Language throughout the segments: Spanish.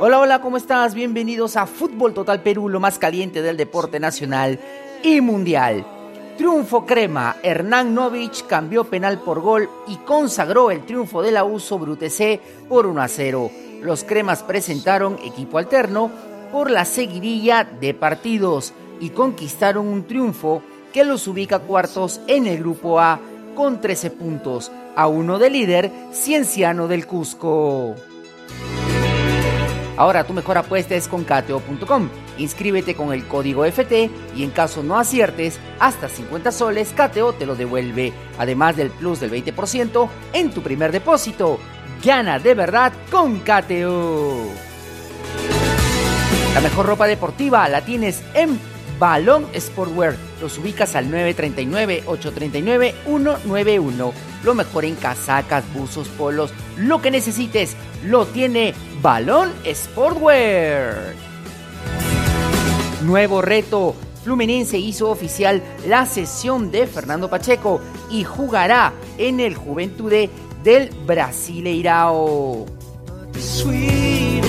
Hola, hola, ¿cómo estás? Bienvenidos a Fútbol Total Perú, lo más caliente del deporte nacional y mundial. Triunfo crema, Hernán Novich cambió penal por gol y consagró el triunfo de la U sobre por 1 a 0. Los cremas presentaron equipo alterno por la seguidilla de partidos y conquistaron un triunfo que los ubica cuartos en el grupo A con 13 puntos, a uno de líder Cienciano del Cusco. Ahora tu mejor apuesta es con cateo.com. Inscríbete con el código FT y en caso no aciertes, hasta 50 soles Cateo te lo devuelve, además del plus del 20% en tu primer depósito. Gana de verdad con Cateo. La mejor ropa deportiva la tienes en Balón Sportwear. Los ubicas al 939-839-191. Lo mejor en casacas, buzos, polos, lo que necesites, lo tiene Balón Sportwear. Nuevo reto. Fluminense hizo oficial la sesión de Fernando Pacheco y jugará en el Juventude del Brasileirao.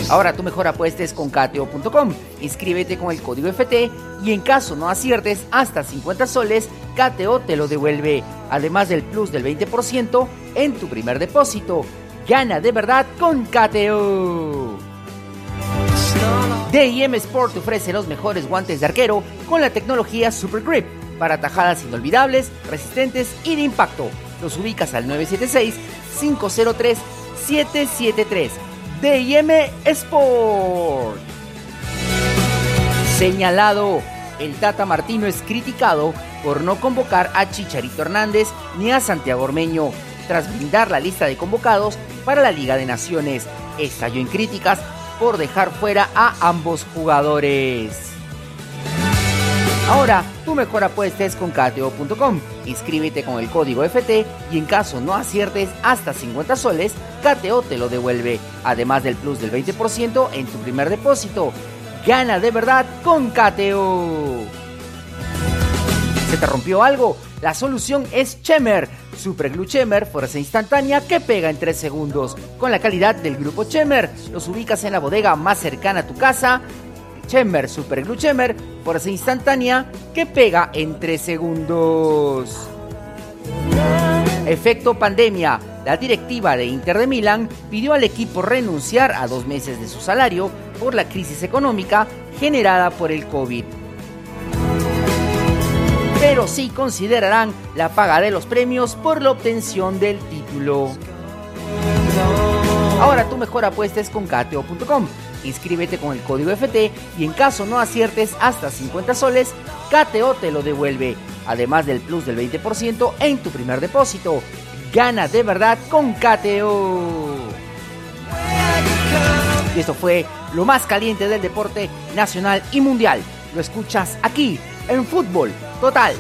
Ahora tu mejor apuesta es con Cateo.com. Inscríbete con el código FT y en caso no aciertes hasta 50 soles, Cateo te lo devuelve, además del plus del 20% en tu primer depósito. Gana de verdad con Cateo. DIM Sport ofrece los mejores guantes de arquero con la tecnología Super Grip para tajadas inolvidables, resistentes y de impacto. Los ubicas al 976 503 773 DIM Sport. Señalado, el Tata Martino es criticado por no convocar a Chicharito Hernández ni a Santiago Ormeño, tras brindar la lista de convocados para la Liga de Naciones. Estalló en críticas por dejar fuera a ambos jugadores. Ahora, tu mejor apuesta es con Cateo.com. Inscríbete con el código FT y en caso no aciertes hasta 50 soles, Cateo te lo devuelve, además del plus del 20% en tu primer depósito. Gana de verdad con Cateo. ¿Se te rompió algo? La solución es Chemer. Superglue Chemer, fuerza instantánea que pega en 3 segundos. Con la calidad del grupo Chemer, los ubicas en la bodega más cercana a tu casa Chemer Super Glue Chemer, fuerza instantánea que pega en 3 segundos. Efecto pandemia. La directiva de Inter de Milán pidió al equipo renunciar a dos meses de su salario por la crisis económica generada por el COVID. Pero sí considerarán la paga de los premios por la obtención del título. Ahora tu mejor apuesta es con Cateo.com. Inscríbete con el código FT y en caso no aciertes hasta 50 soles, KTO te lo devuelve, además del plus del 20% en tu primer depósito. Gana de verdad con KTO. Y esto fue lo más caliente del deporte nacional y mundial. Lo escuchas aquí en Fútbol Total